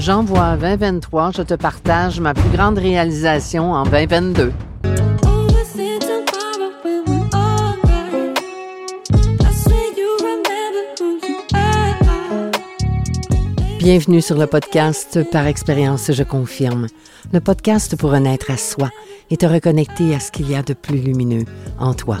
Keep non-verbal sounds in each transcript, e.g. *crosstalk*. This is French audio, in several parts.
J'envoie 2023, je te partage ma plus grande réalisation en 2022. Bienvenue sur le podcast Par expérience, je confirme. Le podcast pour renaître à soi et te reconnecter à ce qu'il y a de plus lumineux en toi.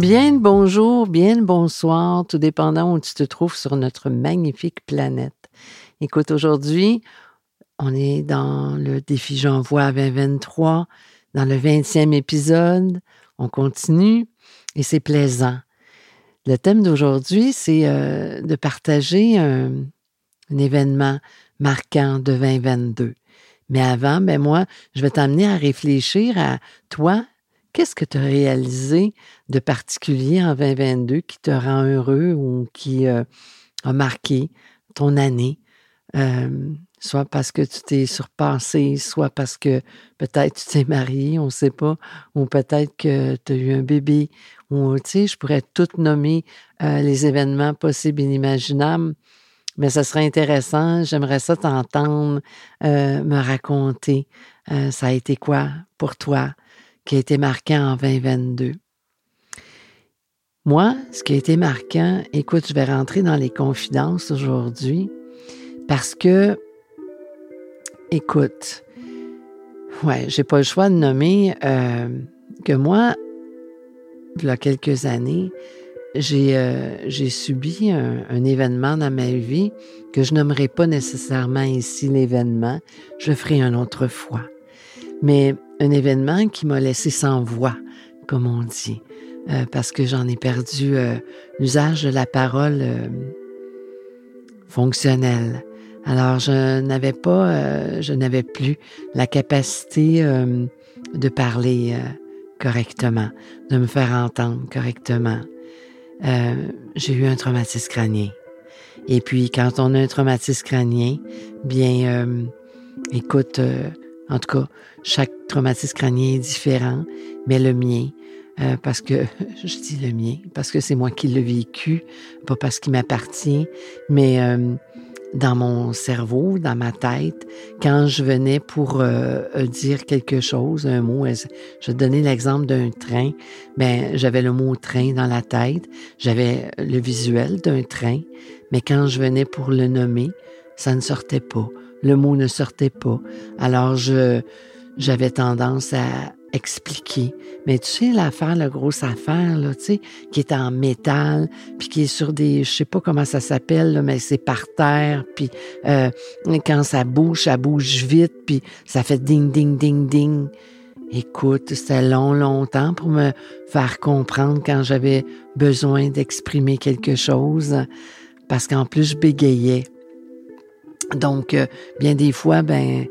Bien bonjour, bien bonsoir, tout dépendant où tu te trouves sur notre magnifique planète. Écoute, aujourd'hui, on est dans le défi J'envoie 2023, dans le 20e épisode. On continue et c'est plaisant. Le thème d'aujourd'hui, c'est euh, de partager un, événement marquant de 2022. Mais avant, ben moi, je vais t'amener à réfléchir à toi, Qu'est-ce que tu as réalisé de particulier en 2022 qui te rend heureux ou qui euh, a marqué ton année? Euh, soit parce que tu t'es surpassé, soit parce que peut-être tu t'es marié, on ne sait pas, ou peut-être que tu as eu un bébé, ou tu sais, je pourrais tout nommer euh, les événements possibles et inimaginables, mais ça serait intéressant, j'aimerais ça t'entendre me raconter, ça a été quoi pour toi? Qui a été marquant en 2022. Moi, ce qui a été marquant, écoute, je vais rentrer dans les confidences aujourd'hui parce que, écoute, ouais, j'ai pas le choix de nommer euh, que moi, il y a quelques années, j'ai euh, subi un, événement dans ma vie que je nommerai pas nécessairement ici l'événement, je ferai une autre fois. Mais un événement qui m'a laissé sans voix, comme on dit, euh, parce que j'en ai perdu euh, l'usage de la parole euh, fonctionnelle. Alors, je n'avais pas, je n'avais plus la capacité de parler correctement, de me faire entendre correctement. J'ai eu un traumatisme crânien. Et puis, quand on a un traumatisme crânien, bien, écoute, en tout cas, chaque traumatisme crânien est différent, mais le mien, euh, parce que *laughs* je dis le mien, parce que c'est moi qui l'ai vécu, pas parce qu'il m'appartient, mais euh, dans mon cerveau, dans ma tête, quand je venais pour euh, dire quelque chose, un mot, je donnais l'exemple d'un train, ben j'avais le mot train dans la tête, j'avais le visuel d'un train, mais quand je venais pour le nommer, ça ne sortait pas le mot ne sortait pas. Alors je j'avais tendance à expliquer. Mais tu sais, l'affaire, la grosse affaire, là, tu sais, qui est en métal, puis qui est sur des, je sais pas comment ça s'appelle, mais c'est par terre, puis euh, quand ça bouge, ça bouge vite, puis ça fait ding, ding, ding, ding. Écoute, c'était long, longtemps pour me faire comprendre quand j'avais besoin d'exprimer quelque chose, parce qu'en plus, je bégayais. Donc, euh, bien des fois, ben,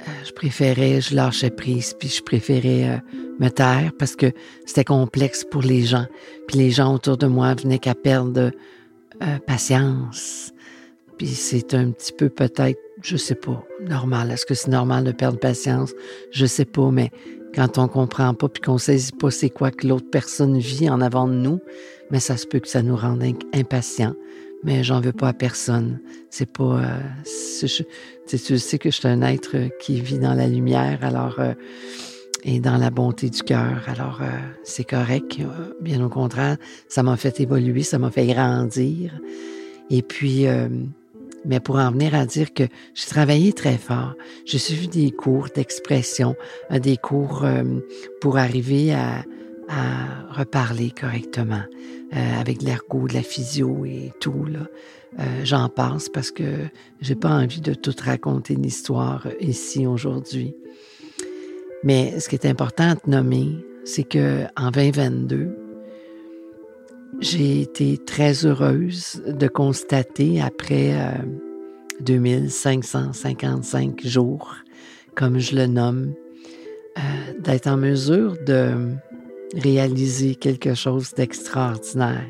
euh, je préférais, je lâchais prise, puis je préférais euh, me taire parce que c'était complexe pour les gens. Puis les gens autour de moi venaient qu'à perdre patience. Puis c'est un petit peu peut-être, je sais pas, normal. Est-ce que c'est normal de perdre patience? Je sais pas, mais quand on comprend pas puis qu'on saisit pas c'est quoi que l'autre personne vit en avant de nous, mais ça se peut que ça nous rende impatients mais j'en veux pas à personne. C'est pas. Euh, tu sais que je suis un être qui vit dans la lumière, alors euh, et dans la bonté du cœur. Alors euh, c'est correct. Bien au contraire, ça m'a fait évoluer, ça m'a fait grandir. Et puis, mais pour en venir à dire que j'ai travaillé très fort. J'ai suivi des cours d'expression, des cours pour arriver à à reparler correctement euh, avec l'ergot, de la physio et tout. Là. Euh, j'en passe parce que j'ai pas envie de tout raconter l'histoire ici aujourd'hui. Mais ce qui est important te nommer, c'est que en 2022, j'ai été très heureuse de constater après 2555 euh, jours, comme je le nomme, d'être en mesure de réaliser quelque chose d'extraordinaire.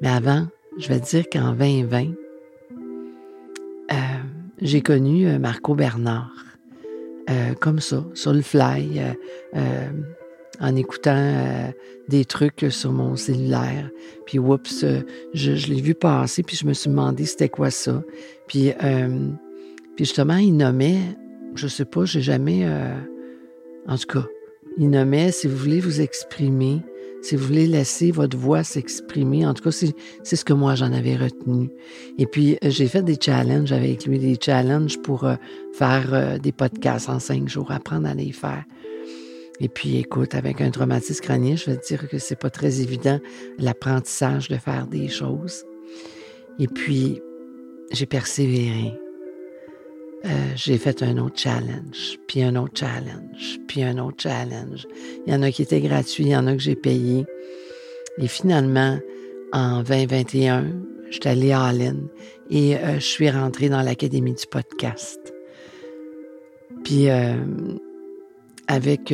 Mais avant, je vais dire qu'en 2020, euh, j'ai connu Marco Bernard, comme ça, sur le fly en écoutant euh, des trucs sur mon cellulaire. Puis, oups, euh, je, l'ai vu passer, puis je me suis demandé c'était quoi ça. Puis, euh, puis justement, il nommait, je sais pas, j'ai jamais... en tout cas, il nommait, si vous voulez vous exprimer, si vous voulez laisser votre voix s'exprimer, en tout cas, c'est ce que moi j'en avais retenu. Et puis, j'ai fait des challenges avec lui, des challenges pour faire des podcasts en cinq jours, apprendre à les faire. Et puis, écoute, avec un traumatisme crânien, je vais dire que c'est pas très évident l'apprentissage de faire des choses. Et puis, j'ai persévéré. Euh, j'ai fait un autre challenge, puis un autre challenge, puis un autre challenge. Il y en a qui étaient gratuits, il y en a que j'ai payé. Et finalement, en 2021, je suis allée à Allen et euh, je suis rentrée dans l'Académie du podcast. Puis, euh, avec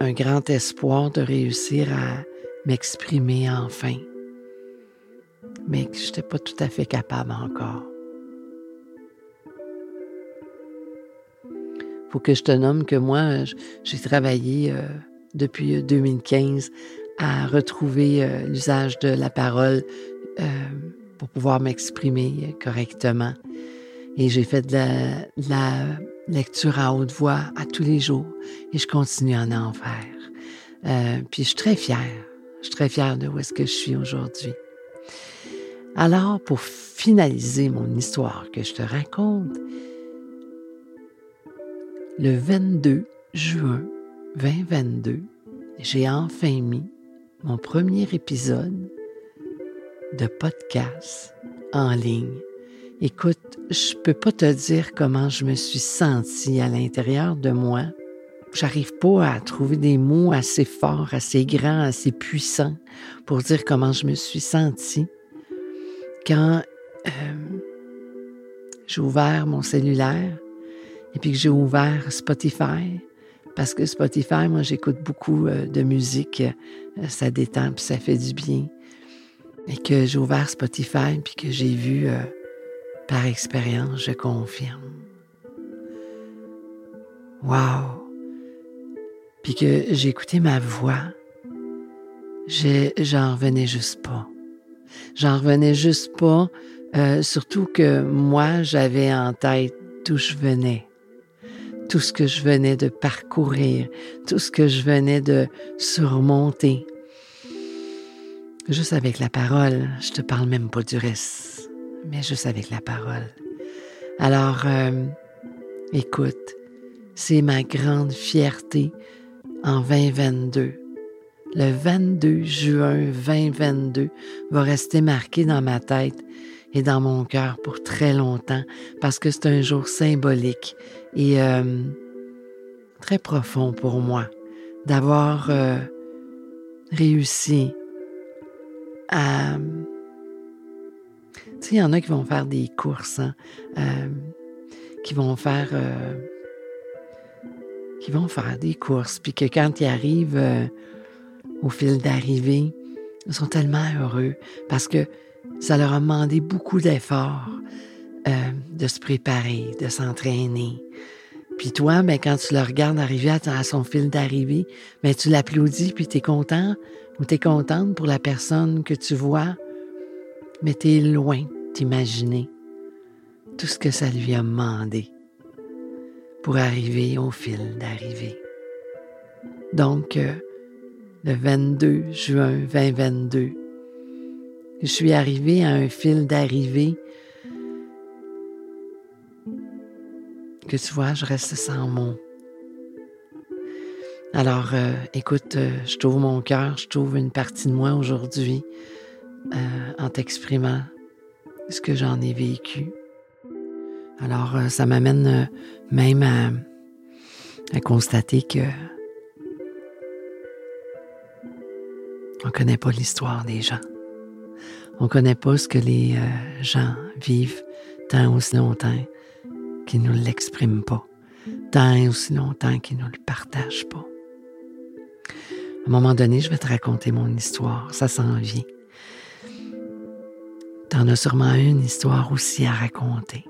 un grand espoir de réussir à m'exprimer enfin, mais que je n'étais pas tout à fait capable encore. Faut que je te nomme que moi, j'ai travaillé euh, depuis 2015 à retrouver euh, l'usage de la parole pour pouvoir m'exprimer correctement. Et j'ai fait de la lecture à haute voix à tous les jours et je continue à en faire. Euh, puis je suis très fière. Je suis très fière de où est-ce que je suis aujourd'hui. Alors, pour finaliser mon histoire que je te raconte, le 22 juin 2022, j'ai enfin mis mon premier épisode de podcast en ligne Écoute, je peux pas te dire comment je me suis sentie à l'intérieur de moi. J'arrive pas à trouver des mots assez forts, assez grands, assez puissants pour dire comment je me suis sentie quand euh, j'ai ouvert mon cellulaire et puis que j'ai ouvert Spotify. Parce que Spotify, moi, j'écoute beaucoup euh, de musique, euh, ça détend puis ça fait du bien. Et que j'ai ouvert Spotify puis que j'ai vu par expérience, je confirme. Wow! Puis que j'ai écouté ma voix, j'en revenais juste pas. J'en revenais juste pas, euh, surtout que moi, j'avais en tête d'où je venais, tout ce que je venais de parcourir, tout ce que je venais de surmonter. Juste avec la parole, je te parle même pas du reste mais juste avec la parole. Alors, euh, écoute, c'est ma grande fierté en 2022. Le 22 juin 2022 va rester marqué dans ma tête et dans mon cœur pour très longtemps parce que c'est un jour symbolique et euh, très profond pour moi d'avoir euh, réussi à tu sais, il y en a qui vont faire des courses, hein, euh, qui vont faire... Qui vont faire des courses, puis que quand ils arrivent au fil d'arrivée, ils sont tellement heureux parce que ça leur a demandé beaucoup d'efforts de se préparer, de s'entraîner. Puis toi, ben, quand tu le regardes arriver à, son fil d'arrivée, ben, tu l'applaudis, puis tu es content ou tu es contente pour la personne que tu vois mais tu es loin d'imaginer tout ce que ça lui a demandé pour arriver au fil d'arrivée. Donc, euh, le 22 juin 2022, je suis arrivé à un fil d'arrivée que tu vois, je reste sans mots. Alors, euh, écoute, euh, je trouve mon cœur, je trouve une partie de moi aujourd'hui euh, en t'exprimant ce que j'en ai vécu. Alors, ça m'amène même à, constater que On connaît pas l'histoire des gens. On connaît pas ce que les gens vivent tant aussi longtemps qu'ils ne l'expriment pas, tant aussi longtemps qu'ils ne le partagent pas. À un moment donné, je vais te raconter mon histoire, ça s'en vient. T'en as sûrement une histoire aussi à raconter.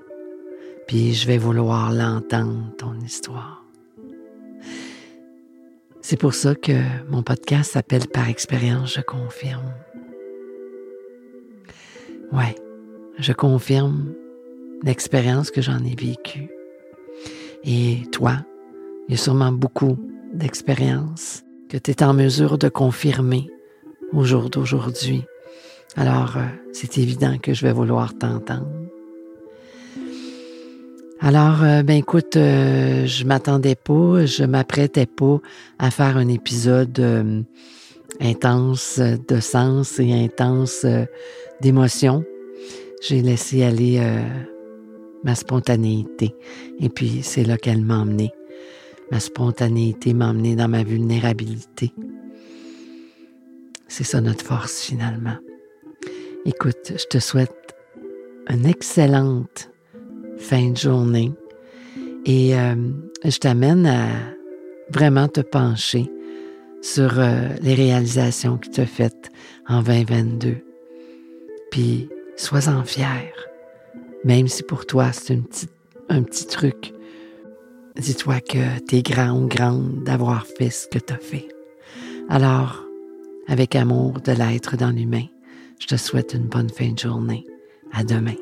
Puis je vais vouloir l'entendre, ton histoire. C'est pour ça que mon podcast s'appelle Par expérience, je confirme. Ouais, je confirme l'expérience que j'en ai vécue. Et toi, il y a sûrement beaucoup d'expériences que tu es en mesure de confirmer au jour d'aujourd'hui. Alors, euh, c'est évident que je vais vouloir t'entendre. Alors, euh, ben écoute, euh, je m'attendais pas, je m'apprêtais pas à faire un épisode intense de sens et intense d'émotion. J'ai laissé aller ma spontanéité. Et puis, c'est là qu'elle m'a emmené. Ma spontanéité m'a emmené dans ma vulnérabilité. C'est ça notre force finalement. Écoute, je te souhaite une excellente fin de journée et euh, je t'amène à vraiment te pencher sur euh, les réalisations que tu as faites en 2022. Puis, sois-en fier. Même si pour toi, c'est un petit truc. Dis-toi que tu es grand ou grande d'avoir fait ce que tu as fait. Alors, avec amour de l'être dans l'humain, je te souhaite une bonne fin de journée. À demain.